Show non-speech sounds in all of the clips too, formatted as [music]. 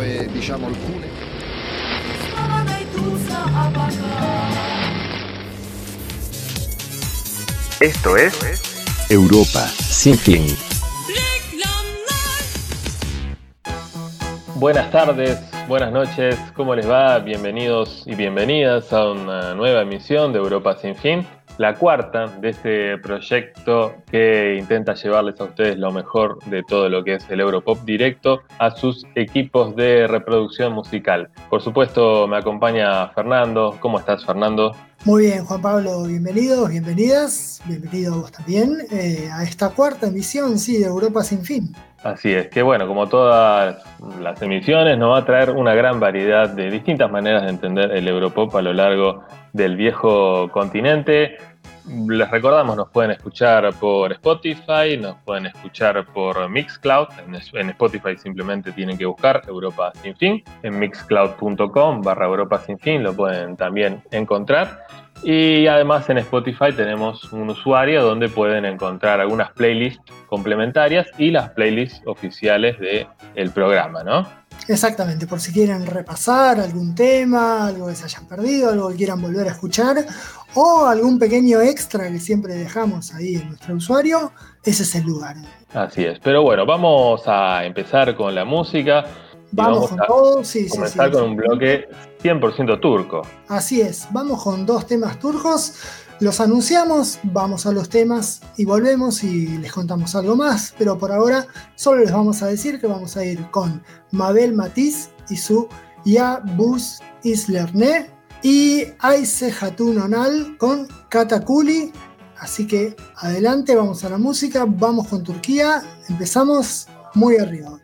questo è diciamo alcune. Esto es Europa sin fin. Buenas tardes, buenas noches, ¿cómo les va? Bienvenidos y bienvenidas a una nueva emisión de Europa sin fin la cuarta de este proyecto que intenta llevarles a ustedes lo mejor de todo lo que es el Europop directo a sus equipos de reproducción musical. Por supuesto, me acompaña Fernando. ¿Cómo estás, Fernando? Muy bien, Juan Pablo, bienvenidos, bienvenidas, bienvenido vos también eh, a esta cuarta emisión, sí, de Europa sin fin. Así es, que bueno, como todas las emisiones, nos va a traer una gran variedad de distintas maneras de entender el Europop a lo largo del viejo continente. Les recordamos, nos pueden escuchar por Spotify, nos pueden escuchar por Mixcloud. En, Spotify simplemente tienen que buscar Europa Sin Fin. En mixcloud.com barra Europa Sin Fin lo pueden también encontrar. Y además en Spotify tenemos un usuario donde pueden encontrar algunas playlists complementarias y las playlists oficiales del programa, ¿no? Exactamente, por si quieren repasar algún tema, algo que se hayan perdido, algo que quieran volver a escuchar, o algún pequeño extra que siempre dejamos ahí en nuestro usuario, ese es el lugar. Así es, pero bueno, vamos a empezar con la música. Vamos, con todo, sí, comenzar con un bloque 100% turco. Así es, vamos con dos temas turcos. Los anunciamos, vamos a los temas y volvemos y les contamos algo más, pero por ahora solo les vamos a decir que vamos a ir con Mabel Matiz y su Ya Bus Islerne y Aise Hatun Onal con Katakuli. Así que adelante, vamos a la música, vamos con Turquía, empezamos muy arriba.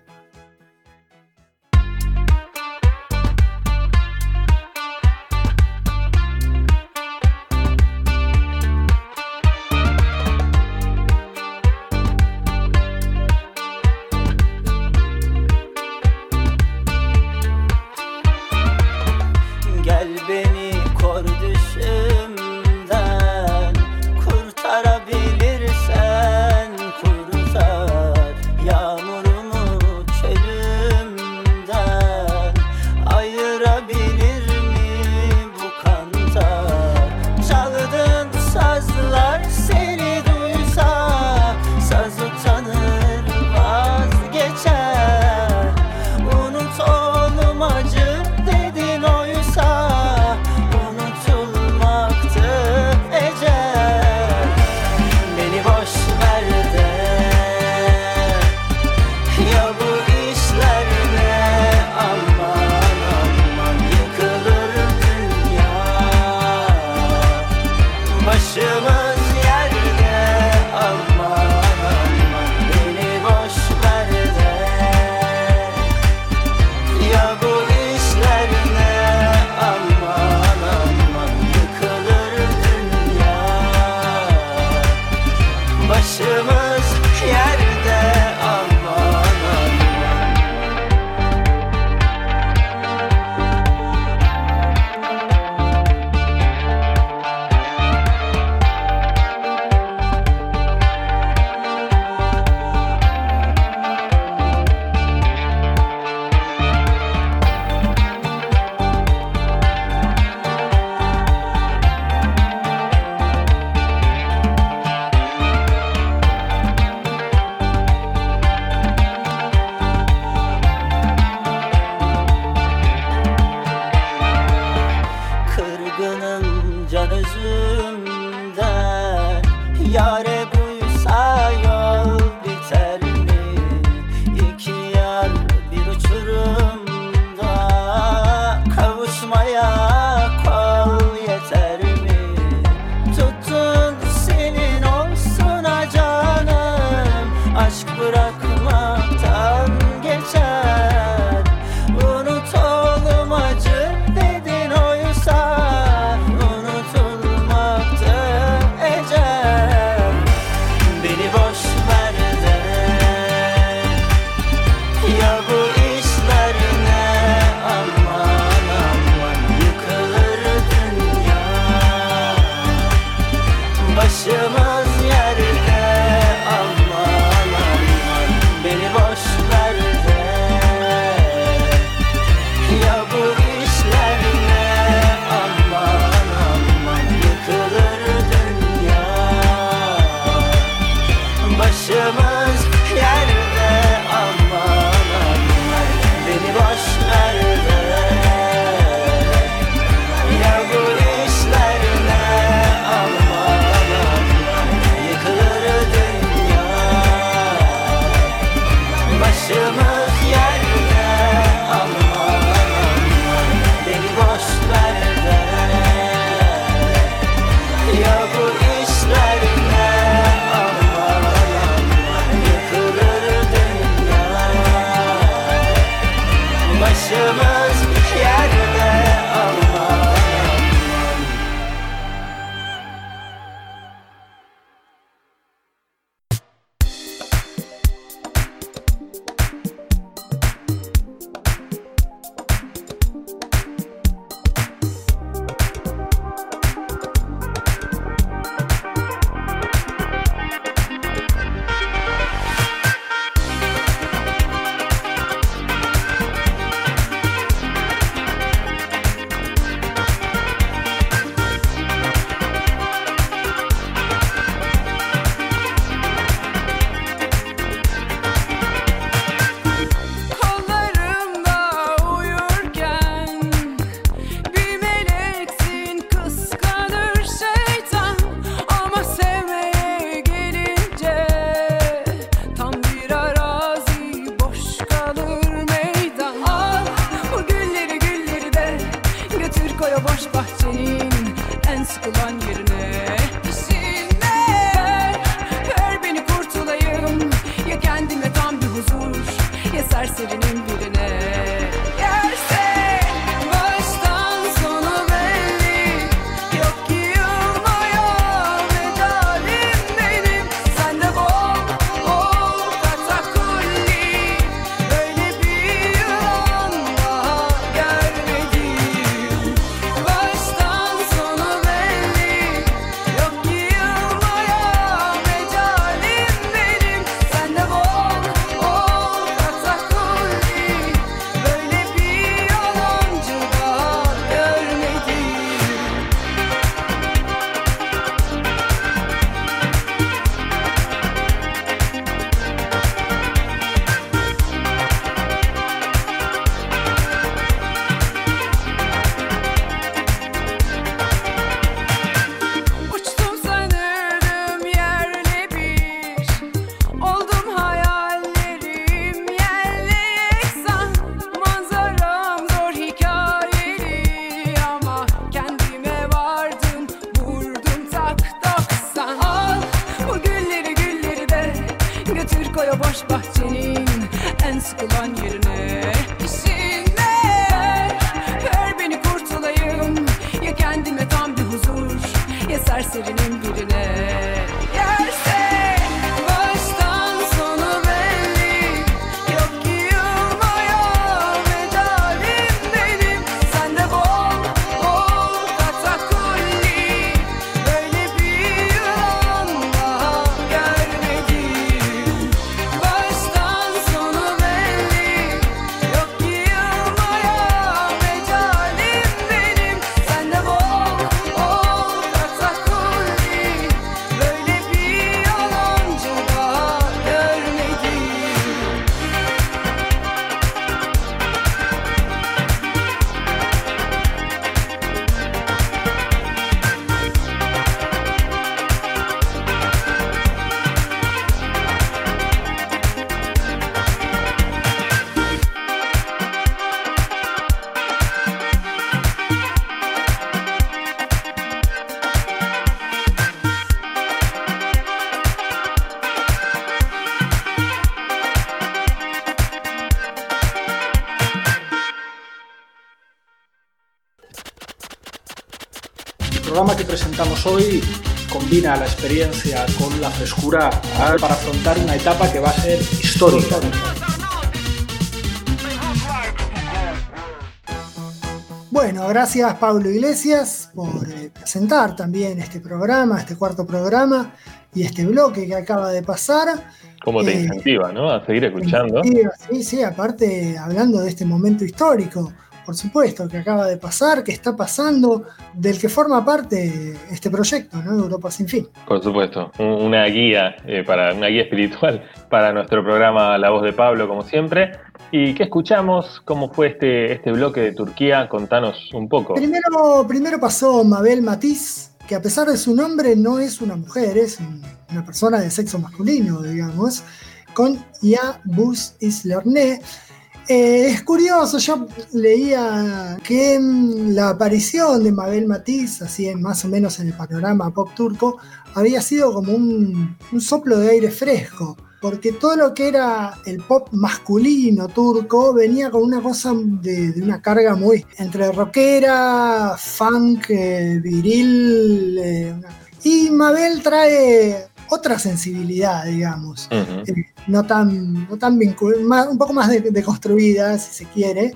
Programa que presentamos hoy combina la experiencia con la frescura para afrontar una etapa que va a ser histórica. Bueno, gracias Pablo Iglesias por eh, presentar también este programa, este cuarto programa y este bloque que acaba de pasar. Como te eh, incentiva, ¿no? A seguir escuchando. Sí, sí, aparte hablando de este momento histórico por supuesto, que acaba de pasar, que está pasando, del que forma parte este proyecto, ¿no? Europa sin fin. Por supuesto, una guía eh, para una guía [laughs] espiritual para nuestro programa La Voz de Pablo, como siempre. ¿Y qué escuchamos? ¿Cómo fue este, este bloque de Turquía? Contanos un poco. Primero, primero pasó Mabel Matiz, que a pesar de su nombre no es una mujer, es una persona de sexo masculino, digamos, con Ya Bus Islerné eh, es curioso, yo leía que la aparición de Mabel Matiz, así más o menos en el panorama pop turco, había sido como un, soplo de aire fresco, porque todo lo que era el pop masculino turco venía con una cosa de, una carga muy entre rockera, funk, eh, viril. Eh, y Mabel trae otra sensibilidad, digamos, eh, no tan, no tan un poco más deconstruida, si se quiere.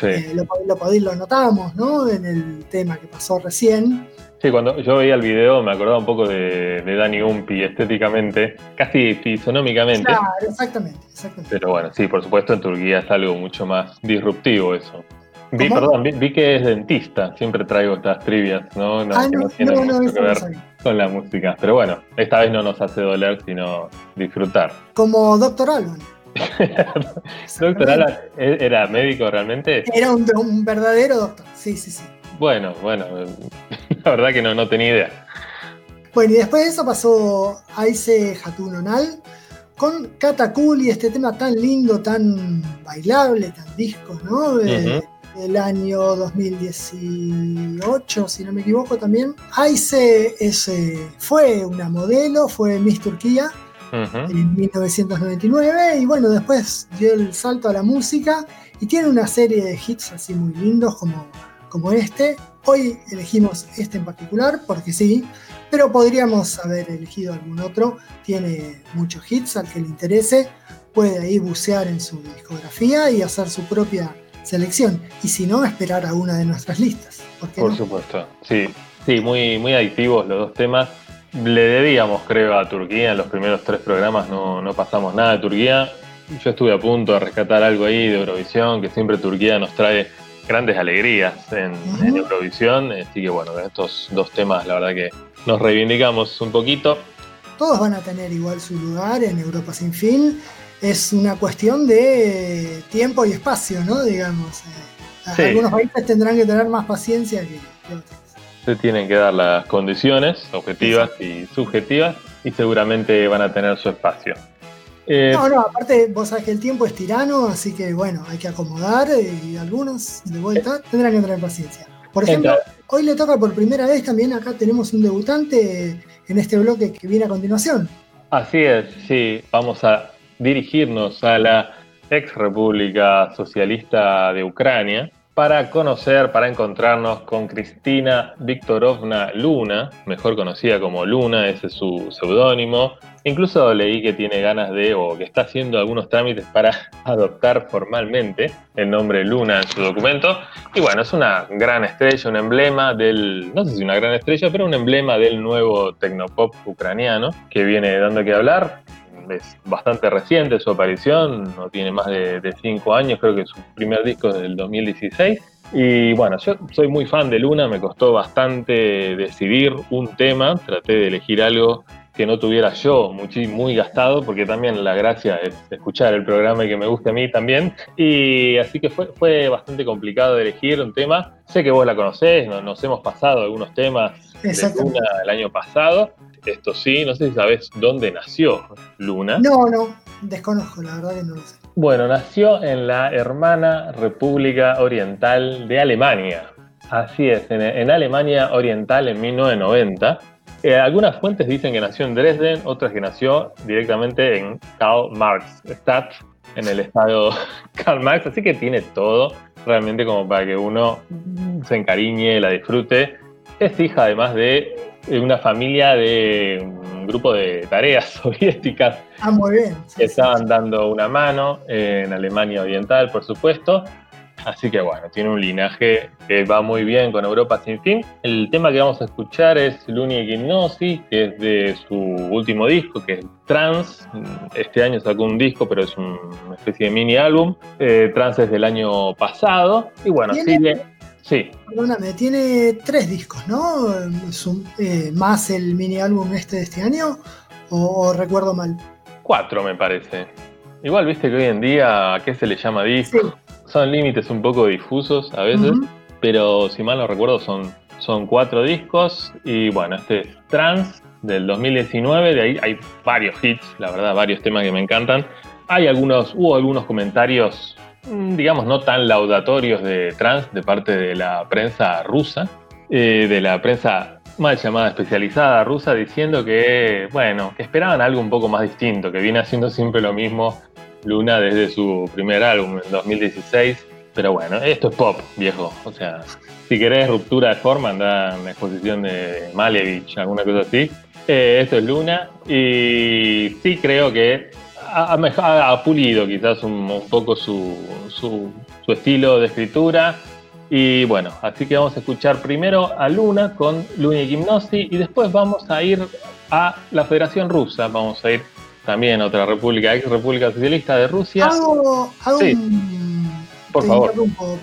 Eh, lo, lo, notamos, ¿no? En el tema que pasó recién. Sí, cuando yo veía el video me acordaba un poco de, de Dani Umpi estéticamente, casi fisonómicamente. Claro, exactamente, exactamente. Pero bueno, sí, por supuesto en Turquía es algo mucho más disruptivo eso. Vi, perdón, vi, que es dentista, siempre traigo estas trivias, ¿no? No, ah, no, no, no, que ver con la música. Pero bueno, esta vez no nos hace doler, sino disfrutar. Como Doctor Alan. [laughs] ¿Doctor Alan e-, era médico realmente? Era un, verdadero doctor, sí, sí, sí. Bueno, bueno, la verdad que no, no tenía idea. Bueno, y después de eso pasó Aise Hatunonal con Katakul y este tema tan lindo, tan bailable, tan disco, ¿no? El año 2018, si no me equivoco también. Aise ese fue una modelo, fue Miss Turquía en 1999 y bueno, después dio el salto a la música y tiene una serie de hits así muy lindos como, como este. Hoy elegimos este en particular porque sí, pero podríamos haber elegido algún otro. Tiene muchos hits al que le interese, puede ahí bucear en su discografía y hacer su propia selección. Y si no, esperar a una de nuestras listas. ¿Por, supuesto, sí. Sí, muy, muy adictivos los dos temas. Le debíamos, creo, a Turquía. En los primeros tres programas no, no pasamos nada de Turquía. Yo estuve a punto de rescatar algo ahí de Eurovisión, que siempre Turquía nos trae grandes alegrías en, Eurovisión. Así que bueno, estos dos temas, la verdad que nos reivindicamos un poquito. Todos van a tener igual su lugar en Europa sin fin. Es una cuestión de tiempo y espacio, ¿no? Digamos. Eh, algunos países tendrán que tener más paciencia que, otros. Se tienen que dar las condiciones objetivas y subjetivas y seguramente van a tener su espacio. Eh, no, no, aparte vos sabés que el tiempo es tirano, así que bueno, hay que acomodar y algunos de vuelta tendrán que tener paciencia. Por ejemplo, hoy le toca por primera vez también, acá tenemos un debutante en este bloque que viene a continuación. Así es, sí, vamos a dirigirnos a la ex República Socialista de Ucrania para conocer, para encontrarnos con Cristina Viktorovna Luna, mejor conocida como Luna, ese es su seudónimo. Incluso leí que tiene ganas de, o que está haciendo algunos trámites para [laughs] adoptar formalmente el nombre Luna en su documento. Y bueno, es una gran estrella, un emblema del, no sé si una gran estrella, pero un emblema del nuevo tecnopop ucraniano que viene dando que hablar es bastante reciente su aparición, no tiene más de, cinco años, creo que su primer disco es del 2016. Y bueno, yo soy muy fan de Luna, me costó bastante decidir un tema, traté de elegir algo que no tuviera yo muy, muy gastado, porque también la gracia es escuchar el programa y que me guste a mí también. Y así que fue, fue bastante complicado de elegir un tema. Sé que vos la conocés, nos, hemos pasado algunos temas de Luna el año pasado, esto sí, no sé si sabes dónde nació Luna. No, no, desconozco, la verdad que no lo sé. Bueno, nació en la hermana República Oriental de Alemania. Así es, en, Alemania Oriental en 1990. Eh, algunas fuentes dicen que nació en Dresden, otras que nació directamente en Karl Marx Stadt, en el estado [laughs] Karl Marx, así que tiene todo realmente como para que uno se encariñe, la disfrute. Es hija además de una familia de un grupo de tareas [laughs] soviéticas ah, que estaban dando una mano en Alemania Oriental, por supuesto. Así que bueno, tiene un linaje que va muy bien con Europa sin fin. El tema que vamos a escuchar es Luni Gimnosi, que es de su último disco, que es Trans. Este año sacó un disco, pero es una especie de mini álbum. Eh, Trans es del año pasado. Y bueno, sigue Sí. Perdóname, tiene tres discos, ¿no? Eh, más el mini álbum este de este año, o, recuerdo mal. Cuatro, me parece. Igual viste que hoy en día, ¿a qué se le llama disco? Son límites un poco difusos a veces, pero si mal no recuerdo son, son cuatro discos y bueno, este es Trans del 2019, de ahí hay varios hits, la verdad, varios temas que me encantan. Hay algunos, hubo algunos comentarios digamos, no tan laudatorios de trans de parte de la prensa rusa, eh, de la prensa mal llamada especializada rusa, diciendo que, bueno, que esperaban algo un poco más distinto, que viene haciendo siempre lo mismo Luna desde su primer álbum en 2016. Pero bueno, esto es pop, viejo. O sea, si querés ruptura de forma, anda en la exposición de Malevich, alguna cosa así. Eh, esto es Luna. Y sí creo que ha, pulido quizás un, poco su, estilo de escritura. Y bueno, así que vamos a escuchar primero a Luna con Luna Gimnosi y después vamos a ir a la Federación Rusa. Vamos a ir también a otra república, ex República Socialista de Rusia. Hago, Por favor.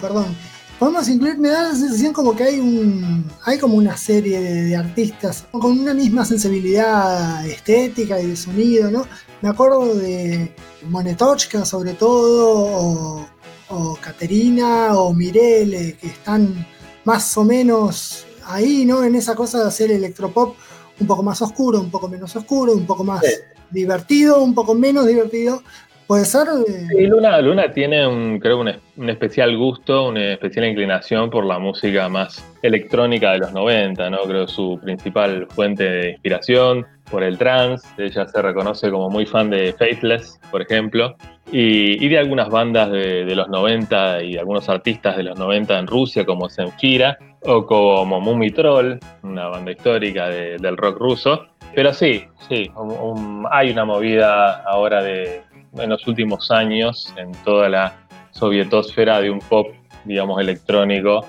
Perdón podemos incluir, me da la sensación como que hay un hay como una serie de, artistas con una misma sensibilidad estética y de sonido, ¿no? Me acuerdo de Monetochka sobre todo, o, Caterina, o Mirele, que están más o menos ahí, ¿no? En esa cosa de hacer electropop un poco más oscuro, un poco menos oscuro, un poco más divertido, un poco menos divertido, ¿Puede ser? Sí, Luna, Luna tiene un, creo un, un, especial gusto, una especial inclinación por la música más electrónica de los 90, ¿no? Creo su principal fuente de inspiración por el trance. Ella se reconoce como muy fan de Faithless, por ejemplo, y, de algunas bandas de, los 90 y algunos artistas de los 90 en Rusia, como Zenfira o como Mumi Troll, una banda histórica del rock ruso. Pero sí, sí, hay una movida ahora de, en los últimos años en toda la sovietosfera de un pop, digamos, electrónico,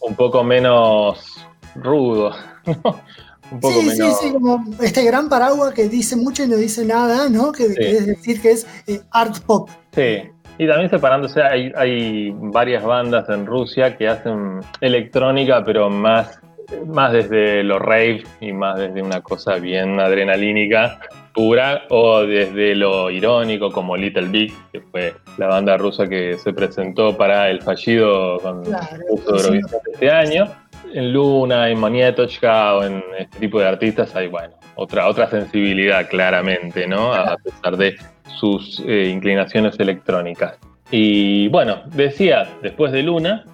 un poco menos rudo, [laughs] Un poco sí, sí, sí, como este gran paraguas que dice mucho y no dice nada, ¿no? Que, es decir que es eh, art pop. Sí, y también separándose, hay, hay varias bandas en Rusia que hacen electrónica, pero más, más desde lo rave y más desde una cosa bien adrenalínica pura o desde lo irónico como Little Big, que fue la banda rusa que se presentó para el fallido con claro, de este año. En Luna, en Manietochka o en este tipo de artistas hay, bueno, otra, otra sensibilidad claramente, ¿no? A pesar de sus eh, inclinaciones electrónicas. Y bueno, decía, después de Luna,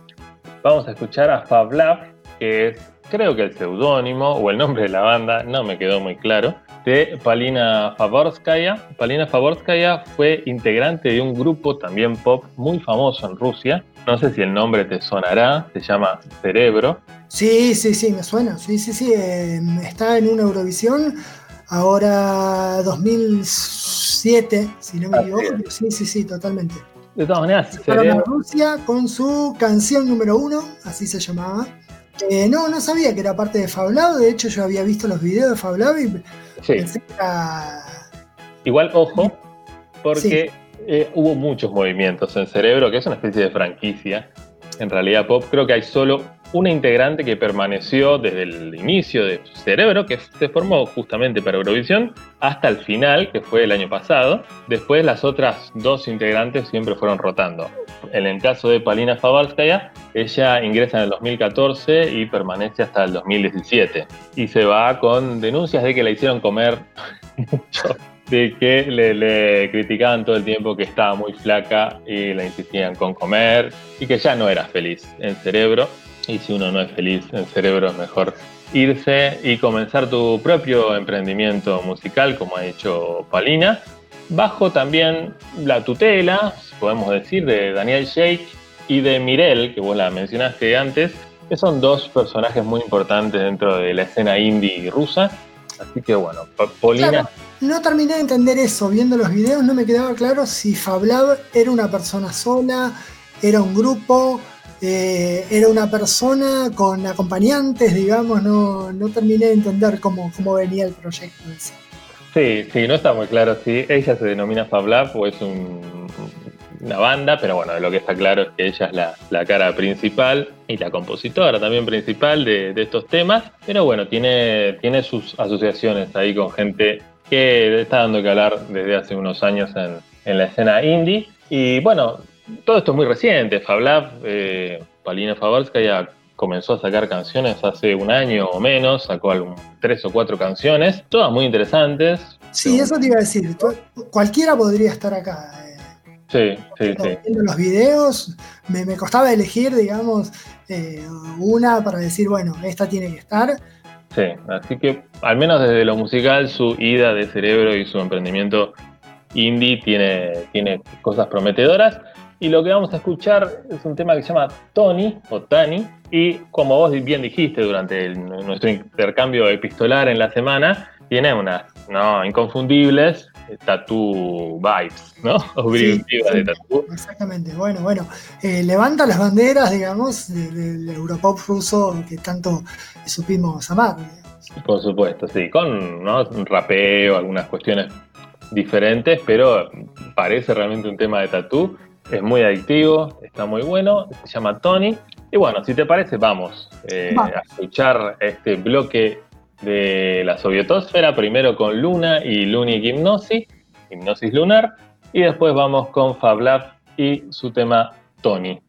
vamos a escuchar a Fablav, que es creo que el seudónimo o el nombre de la banda, no me quedó muy claro, de Palina Favorskaya. Palina Favorskaya fue integrante de un grupo también pop muy famoso en Rusia. No sé si el nombre te sonará, se llama Cerebro. Sí, sí, sí, me suena. Sí, sí, sí. Está en una Eurovisión, ahora 2007, si no me equivoco. Sí, sí, sí, totalmente. De todas maneras, Cerebro. Rusia con su canción número uno, así se llamaba. Eh, no, no sabía que era parte de Fablab. De hecho, yo había visto los videos de Fablab y pensé que era... Igual, ojo, porque eh, hubo muchos movimientos en Cerebro, que es una especie de franquicia. En realidad, Pop, creo que hay solo una integrante que permaneció desde el inicio de Cerebro, que se formó justamente para Eurovisión, hasta el final, que fue el año pasado. Después las otras dos integrantes siempre fueron rotando. En el caso de Palina Fabalskaya, ella ingresa en el 2014 y permanece hasta el 2017. Y se va con denuncias de que la hicieron comer [laughs] mucho de que le, le, criticaban todo el tiempo que estaba muy flaca y la insistían con comer y que ya no era feliz en cerebro y si uno no es feliz en cerebro es mejor irse y comenzar tu propio emprendimiento musical, como ha hecho Palina, bajo también la tutela, podemos decir, de Daniel Sheikh y de Mirel, que vos la mencionaste antes, que son dos personajes muy importantes dentro de la escena indie rusa. Así que bueno, Paulina... no terminé de entender eso, viendo los videos no me quedaba claro si Fablab era una persona sola, era un grupo, eh, era una persona con acompañantes, digamos, no, no terminé de entender cómo, cómo venía el proyecto. Sí, sí, no está muy claro si ella se denomina Fablab o es una banda, pero bueno, lo que está claro es que ella es la, cara principal y la compositora también principal de, estos temas, pero bueno, tiene, tiene sus asociaciones ahí con gente que está dando que hablar desde hace unos años en, en la escena indie. Y bueno, todo esto es muy reciente. Fablab, eh, Palina ya comenzó a sacar canciones hace un año o menos, sacó tres o cuatro canciones, todas muy interesantes. Sí, eso te iba a decir. Cualquiera podría estar acá. Sí, sí, sí. Viendo los videos, me, costaba elegir, digamos, eh, una para decir, bueno, esta tiene que estar. Sí, así que al menos desde lo musical, su ida de cerebro y su emprendimiento indie tiene, tiene cosas prometedoras. Y lo que vamos a escuchar es un tema que se llama Tony o Tani. Y como vos bien dijiste durante nuestro intercambio epistolar en la semana, tiene unas ¿no? inconfundibles tattoo vibes, ¿no? [laughs] O sí, de tattoo. Exactamente. Bueno, bueno. Eh, levanta las banderas, digamos, del Europop ruso que tanto supimos amar. Por supuesto, sí. Con ¿no? un rapeo, algunas cuestiones diferentes, pero parece realmente un tema de tattoo es muy adictivo, está muy bueno, se llama Tony. Y bueno, si te parece, vamos, eh, a escuchar este bloque de la sovietosfera, primero con Luna y Luni Hipnosis, Hipnosis Lunar, y después vamos con Fablab y su tema Tony.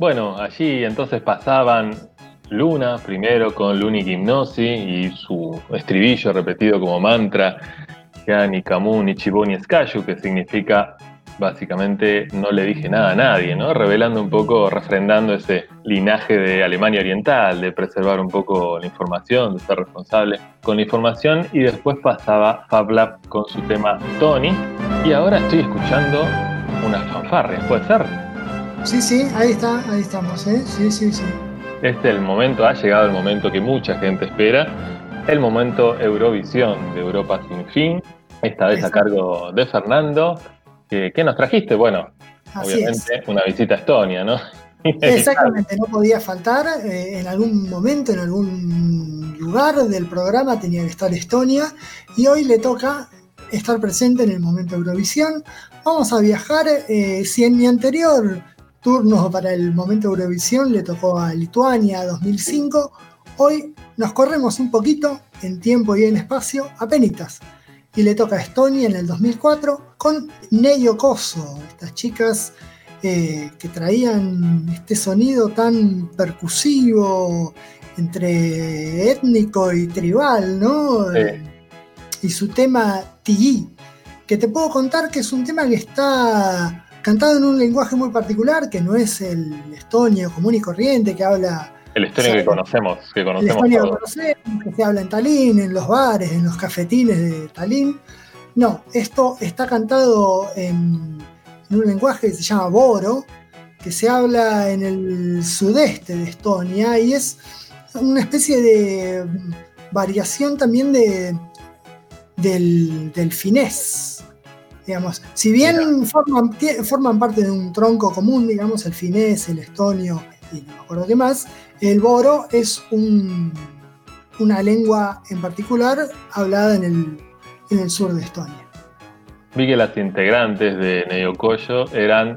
Bueno, allí entonces pasaban Luna primero con Luni Gimnosi y su estribillo repetido como mantra, ni Kamu ni que significa básicamente no le dije nada a nadie, ¿no? Revelando un poco, refrendando ese linaje de Alemania Oriental, de preservar un poco la información, de ser responsable con la información, y después pasaba FabLab con su tema Tony, y ahora estoy escuchando unas fanfarrias, ¿puede ser? Sí, sí, ahí está, ahí estamos, ¿eh? Sí, sí, sí. Este es el momento, ha llegado el momento que mucha gente espera, el momento Eurovisión de Europa sin fin, esta vez a cargo de Fernando, ¿Qué, nos trajiste? Bueno, obviamente una visita a Estonia, ¿no? [laughs] Exactamente, no podía faltar. Eh, en algún momento, en algún lugar del programa tenía que estar Estonia y hoy le toca estar presente en el momento Eurovisión. Vamos a viajar. Eh, si en mi anterior turno para el momento Eurovisión le tocó a Lituania 2005, hoy nos corremos un poquito en tiempo y en espacio, a penitas y le toca a Estonia en el 2004 con Neyo Koso, estas chicas eh, que traían este sonido tan percusivo entre étnico y tribal, ¿no? Y su tema Tigi, que te puedo contar que es un tema que está cantado en un lenguaje muy particular, que no es el estonio común y corriente, que habla el estonio que conocemos, que conocemos. El estonio que conocemos, que se habla en Tallinn, en los bares, en los cafetines de Tallinn. No, esto está cantado en, un lenguaje que se llama Boro, que se habla en el sudeste de Estonia y es una especie de variación también de, del, finés. Digamos, si bien forman, forman, parte de un tronco común, digamos, el finés, el estonio y no me acuerdo qué más, el boro es una lengua en particular hablada en el, sur de Estonia. Vi que las integrantes de Neocoyo eran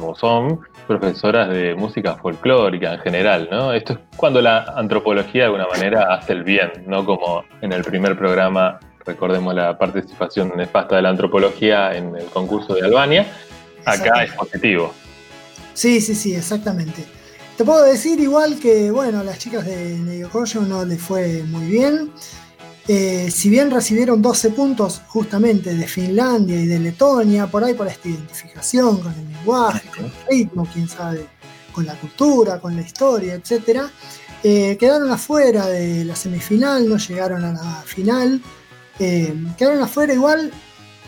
o son profesoras de música folclórica en general, ¿no? Esto es cuando la antropología de alguna manera hace el bien, no como en el primer programa, recordemos la participación nefasta de la antropología en el concurso de Albania, acá es positivo. Sí, sí, sí, exactamente. Te puedo decir igual que, bueno, las chicas de Negokoyo no les fue muy bien. Eh, si bien recibieron 12 puntos justamente de Finlandia y de Letonia, por ahí por esta identificación con el lenguaje, con el ritmo, quién sabe, con la cultura, con la historia, etc., eh, quedaron afuera de la semifinal, no llegaron a la final, eh, quedaron afuera igual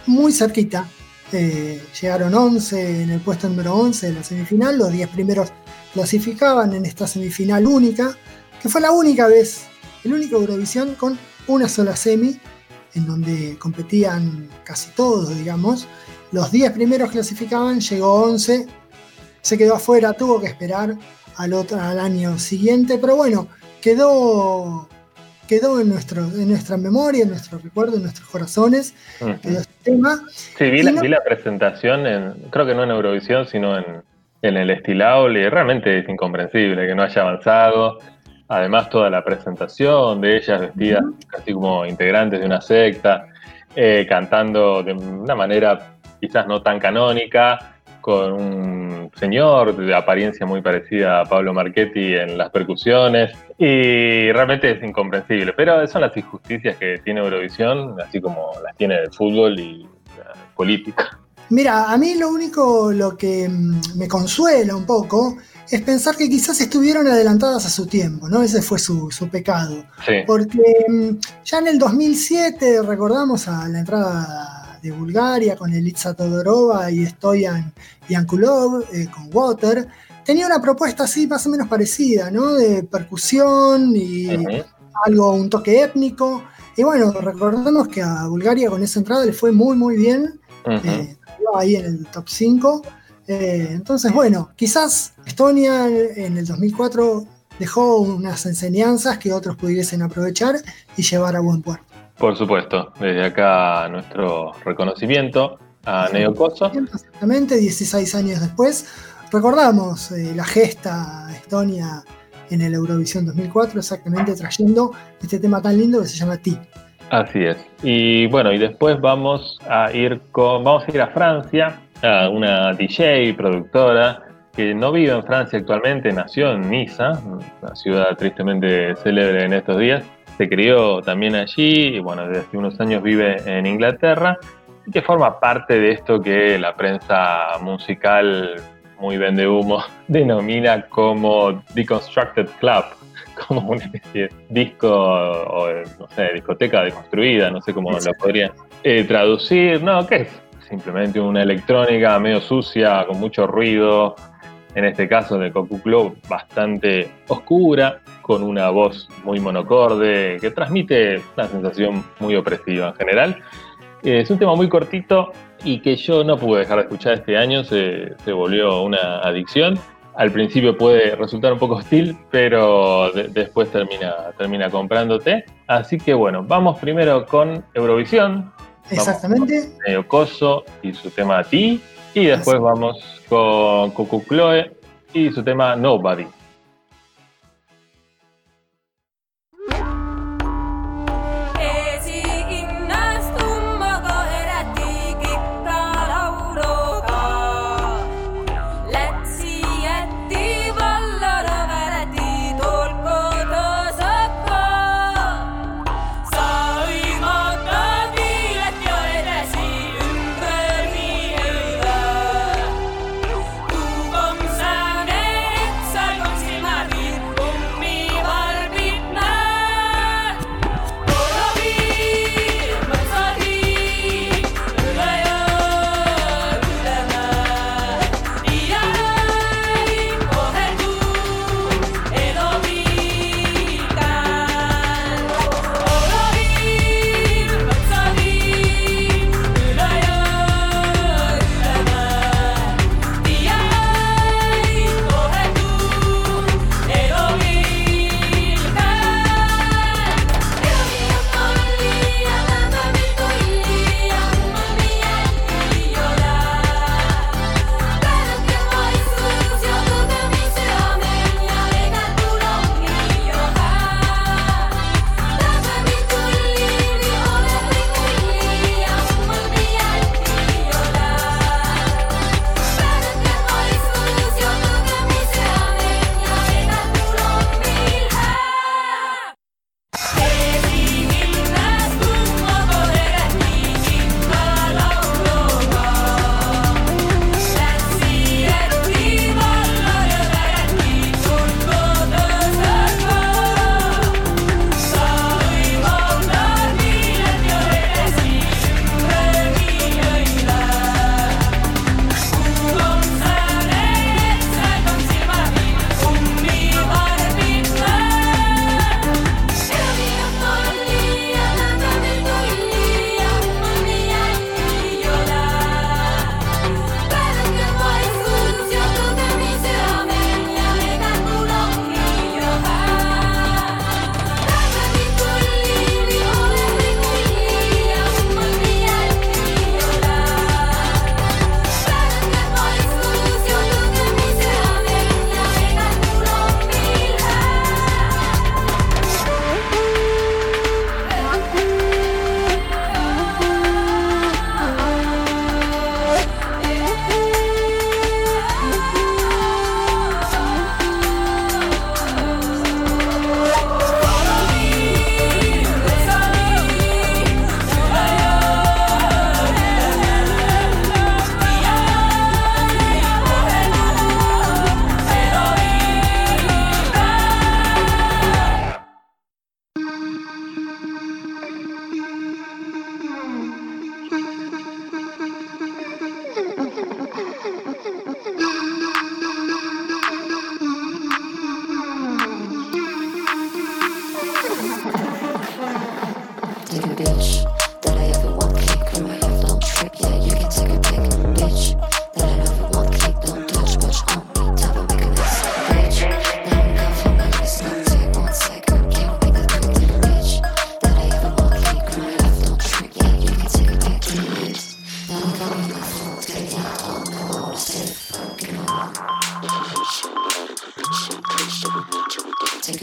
muy cerquita. llegaron 11 en el puesto número 11 de la semifinal, los 10 primeros clasificaban en esta semifinal única, que fue la única vez, el único Eurovisión con una sola semi, en donde competían casi todos, digamos. los 10 primeros clasificaban, llegó 11, se quedó afuera, tuvo que esperar al, otro, al año siguiente, pero bueno, quedó, quedó en, nuestro, en nuestra memoria, en nuestro recuerdo, en nuestros corazones, quedó este tema. Sí, vi la, vi la presentación, en, creo que no en Eurovisión, sino en, en el Estilable, realmente es incomprensible que no haya avanzado. Además, toda la presentación de ellas vestidas casi como integrantes de una secta, eh, cantando de una manera quizás no tan canónica, con un señor de apariencia muy parecida a Pablo Marchetti en las percusiones, y realmente es incomprensible. Pero son las injusticias que tiene Eurovisión, así como las tiene el fútbol y la política. Mira, a mí lo único lo que mm, me consuela un poco es pensar que quizás estuvieron adelantadas a su tiempo, ¿no? Ese fue su, pecado. Porque mm, ya en el 2007 recordamos a la entrada de Bulgaria con Elitsa Todorova y Stoyan Yankulov eh, con Water. Tenía una propuesta así más o menos parecida, ¿no? De percusión y algo, un toque étnico. Y bueno, recordemos que a Bulgaria con esa entrada le fue muy, muy bien ahí en el top 5. Eh, entonces, bueno, quizás Estonia en el 2004 dejó unas enseñanzas que otros pudiesen aprovechar y llevar a buen puerto. Por supuesto, desde acá nuestro reconocimiento a Neocoso. Exactamente, 16 años después. Recordamos eh, la gesta Estonia en el Eurovisión 2004, exactamente trayendo este tema tan lindo que se llama Ti. Así es. Y bueno, y después vamos a ir con, vamos a ir a Francia, a una DJ, productora, que no vive en Francia actualmente, nació en Niza, una ciudad tristemente célebre en estos días. Se crió también allí y bueno, desde hace unos años vive en Inglaterra y que forma parte de esto que la prensa musical muy vende humo [laughs] denomina como Deconstructed Club, [laughs] como una especie de disco o, no sé, discoteca deconstruida, no sé cómo lo podría eh, traducir. No, ¿qué es? Simplemente una electrónica medio sucia, con mucho ruido. En este caso de Cocu Club, bastante oscura, con una voz muy monocorde, que transmite una sensación muy opresiva en general. Eh, es un tema muy cortito y que yo no pude dejar de escuchar este año, se, se volvió una adicción al principio puede resultar un poco hostil, pero después termina, termina comprándote. Así que bueno, vamos primero con Eurovisión. Exactamente. Con Coso y su tema Ti. Y después vamos con Cucu Chloe y su tema Nobody.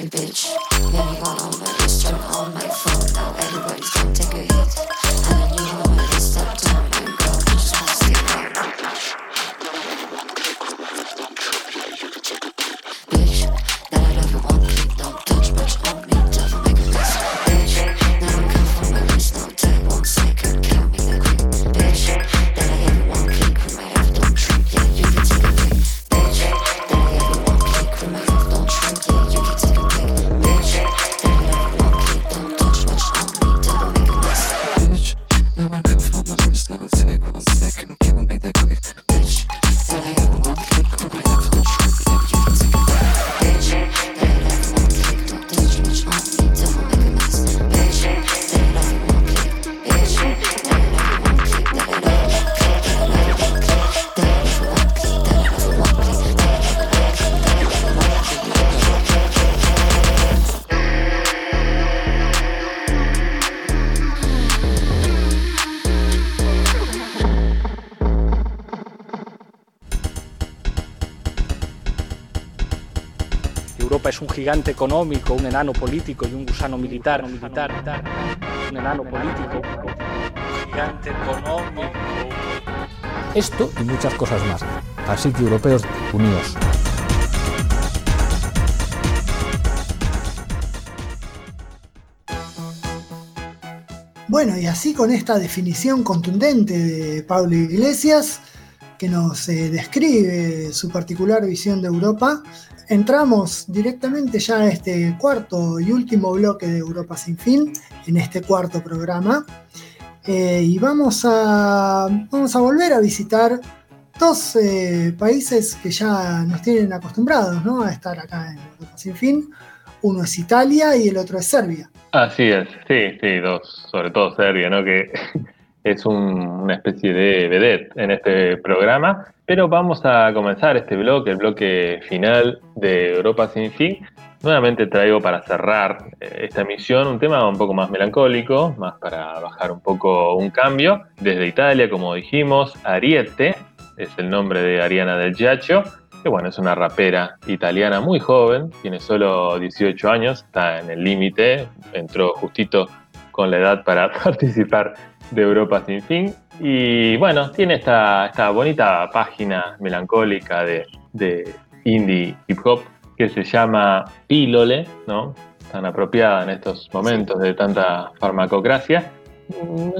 bitch. Gigante económico, un enano político y un gusano militar, militar, militar un enano político, un gigante económico. Esto y muchas cosas más. Así que europeos, unidos. Bueno, y así con esta definición contundente de Pablo Iglesias, que nos eh, describe su particular visión de Europa, entramos directamente ya a este cuarto y último bloque de Europa sin fin, en este cuarto programa. Eh, y vamos a, vamos a volver a visitar dos eh, países que ya nos tienen acostumbrados ¿no? a estar acá en Europa sin fin. Uno es Italia y el otro es Serbia. Así es, sí, sí, dos, sobre todo Serbia, ¿no? que es una especie de vedette en este programa pero vamos a comenzar este bloque, el bloque final de Europa sin fin. Nuevamente traigo para cerrar eh, esta emisión un tema un poco más melancólico, más para bajar un poco un cambio. Desde Italia, como dijimos, Ariete es el nombre de Ariana del Giaccio, que bueno, es una rapera italiana muy joven, tiene solo 18 años, está en el límite, entró justito con la edad para [laughs] participar de Europa sin fin y bueno, tiene esta, esta bonita página melancólica de, de, indie hip hop que se llama Pílole, ¿no? Tan apropiada en estos momentos de tanta farmacocracia.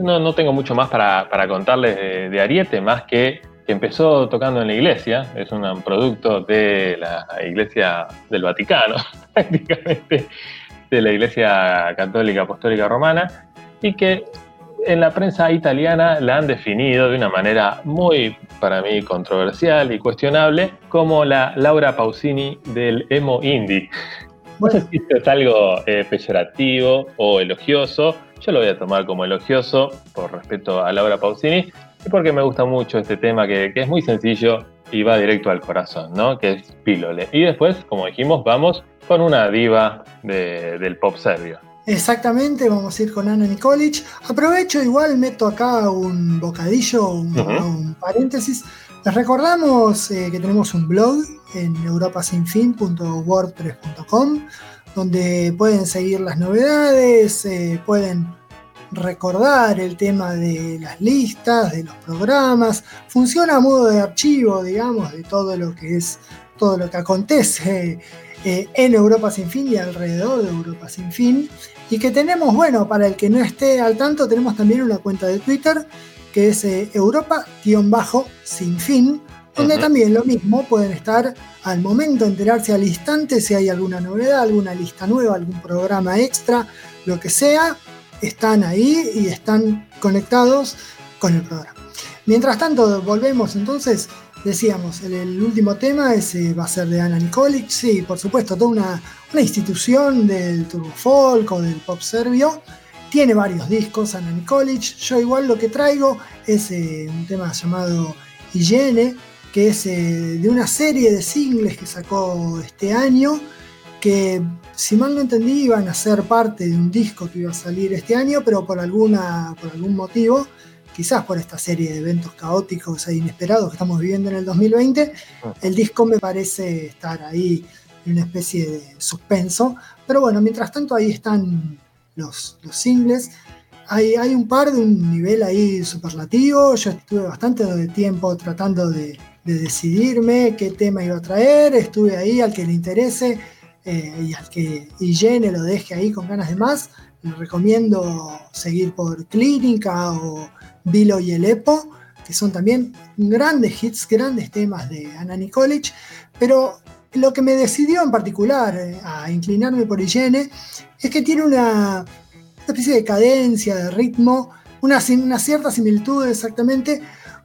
No, no tengo mucho más para, para contarles de, Ariete, más que que empezó tocando en la iglesia, es un producto de la iglesia del Vaticano, [laughs] prácticamente de la iglesia católica apostólica romana, y que en la prensa italiana la han definido de una manera muy, para mí, controversial y cuestionable como la Laura Pausini del emo indie. No sé si esto es algo eh, peyorativo o elogioso. Yo lo voy a tomar como elogioso por respeto a Laura Pausini y porque me gusta mucho este tema que, es muy sencillo y va directo al corazón, ¿no? Que es Pílole. Y después, como dijimos, vamos con una diva del pop serbio. Exactamente, vamos a ir con Ana Nikolic. Aprovecho, igual meto acá un bocadillo, un, paréntesis. Les recordamos eh, que tenemos un blog en europasinfin.wordpress.com donde pueden seguir las novedades, eh, pueden recordar el tema de las listas, de los programas. Funciona a modo de archivo, digamos, de todo lo que es, todo lo que acontece eh, en Europa Sin Fin y alrededor de Europa Sin Fin. Y que tenemos, bueno, para el que no esté al tanto, tenemos también una cuenta de Twitter que es eh, Europa-Sin Fin, donde también lo mismo pueden estar al momento, enterarse al instante si hay alguna novedad, alguna lista nueva, algún programa extra, lo que sea, están ahí y están conectados con el programa. Mientras tanto, volvemos entonces Decíamos, el, último tema ese va a ser de Ana Nikolic. Sí, por supuesto, toda una, institución del turbo folk o del pop serbio. Tiene varios discos, Ana Nikolic. Yo igual lo que traigo es eh, un tema llamado Higiene, que es eh, de una serie de singles que sacó este año, que si mal no entendí iban a ser parte de un disco que iba a salir este año, pero por, alguna, por algún motivo quizás por esta serie de eventos caóticos e inesperados que estamos viviendo en el 2020, el disco me parece estar ahí en una especie de suspenso. Pero bueno, mientras tanto ahí están los, los singles. Hay, hay, un par de un nivel ahí superlativo. Yo estuve bastante tiempo tratando de, de decidirme qué tema iba a traer. Estuve ahí al que le interese eh, y al que y llene lo deje ahí con ganas de más. Les recomiendo seguir por Clínica o Vilo y el Epo, que son también grandes hits, grandes temas de Anna Nikolic. Pero lo que me decidió en particular eh, a inclinarme por Higiene es que tiene una, especie de cadencia, de ritmo, una, cierta similitud exactamente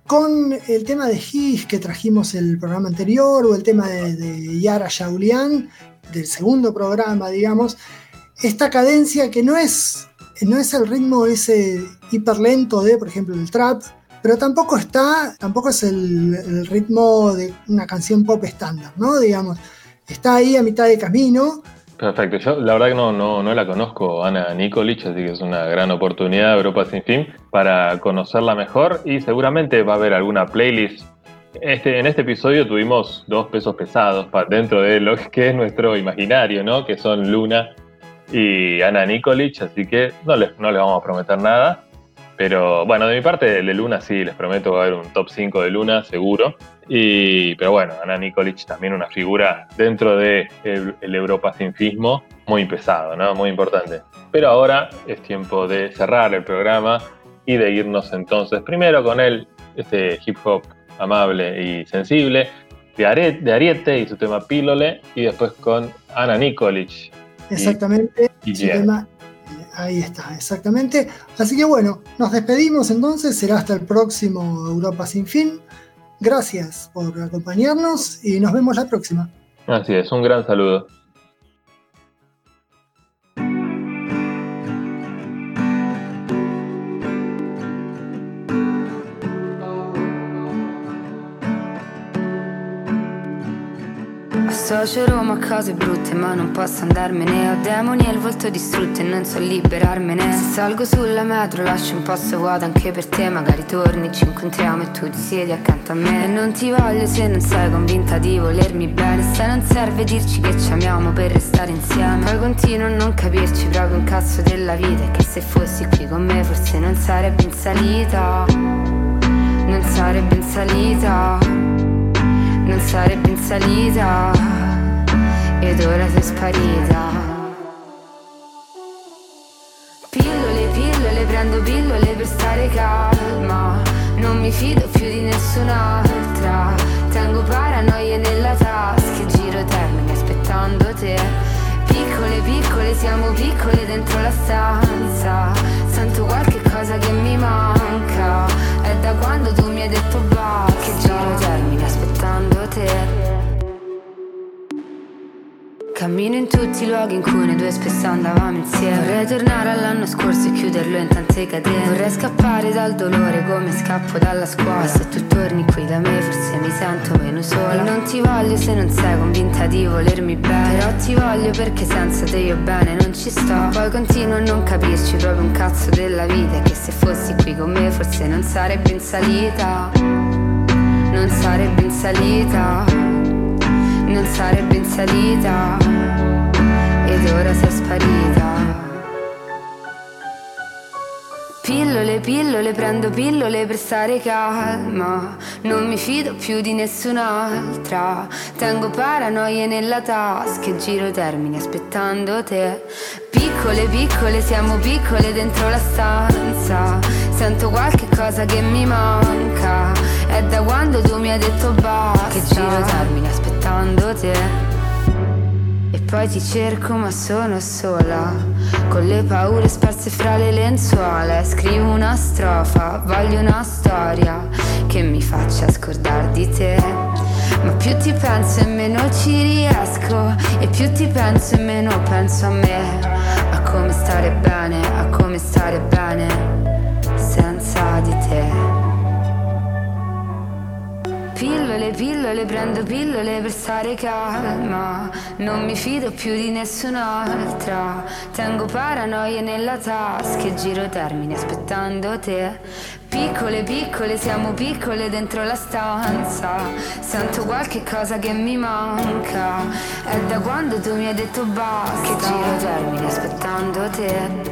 con el tema de His que trajimos el programa anterior o el tema de, Yara Shaulian del segundo programa, digamos, esta cadencia que no es, no es el ritmo ese hiperlento de, por ejemplo, el trap, pero tampoco está, tampoco es el, ritmo de una canción pop estándar, ¿no? Digamos, está ahí a mitad de camino. Perfecto, yo la verdad que no, no, no la conozco, Ana Nikolic, así que es una gran oportunidad, Europa Sin Fin, para conocerla mejor y seguramente va a haber alguna playlist este, en este episodio tuvimos dos pesos pesados dentro de lo que es nuestro imaginario, ¿no? Que son Luna y Ana Nikolic, así que no les, no les vamos a prometer nada. Pero bueno, de mi parte, de Luna sí, les prometo va a haber un top 5 de Luna, seguro. Y, pero bueno, Ana Nikolic también una figura dentro del de el, Europa Sinfismo muy pesado, ¿no? Muy importante. Pero ahora es tiempo de cerrar el programa y de irnos entonces primero con el este hip hop amable y sensible, de, Ariete y su tema Pílole, y después con Ana Nikolic. Exactamente, ahí está, exactamente. Así que bueno, nos despedimos entonces, será hasta el próximo Europa Sin Fin. Gracias por acompañarnos y nos vemos la próxima. Así es, un gran saludo. Associo Roma a cose brutte ma non posso andarmene. Ho demoni e il volto distrutto e non so liberarmene. Se salgo sulla metro lascio un posto vuoto anche per te. Magari torni, ci incontriamo e tu ti siedi accanto a me. E non ti voglio se non sei convinta di volermi bene. Se non serve dirci che ci amiamo per restare insieme. Poi continuo a non capirci proprio un cazzo della vita. E che se fossi qui con me forse non sarebbe in salita. Non sarebbe in salita non sarebbe in salita ed ora sei sparita. Pillole, pillole, prendo pillole per stare calma, non mi fido più di nessun'altra, tengo paranoie nella tasca e giro termini aspettando te. Piccole, piccole, siamo piccole dentro la stanza, sento qualche cosa che mi manca, è da quando tu mi hai detto va che giro termini Cammino in tutti i luoghi in cui noi due spesso andavamo insieme. Vorrei tornare all'anno scorso e chiuderlo in tante catene. Vorrei scappare dal dolore come scappo dalla scuola. Ma se tu torni qui da me forse mi sento meno sola. E non ti voglio se non sei convinta di volermi bene. Però ti voglio perché senza te io bene non ci sto. Poi continuo a non capirci proprio un cazzo della vita. Che se fossi qui con me forse non sarebbe in salita. Non sarebbe in salita, non sarebbe in salita, ed ora sei sparita. Pillole, pillole, prendo pillole per stare calma. Non mi fido più di nessun'altra. Tengo paranoie nella tasca e giro termini aspettando te. Piccole, piccole, siamo piccole dentro la stanza. Sento qualche cosa che mi manca. È da quando tu mi hai detto basta. Che giro termini aspettando te. E poi ti cerco ma sono sola, con le paure sparse fra le lenzuola. Scrivo una strofa, voglio una storia che mi faccia scordare di te. Ma più ti penso e meno ci riesco, e più ti penso e meno penso a me, a come stare bene, a come stare bene senza di te. Pillole, pillole, prendo pillole per stare calma. Non mi fido più di nessun'altra. Tengo paranoie nella tasca e giro termini aspettando te. piccole, piccole, siamo piccole dentro la stanza. Sento qualche cosa che mi manca. È da quando tu mi hai detto basta. Che giro termine aspettando te.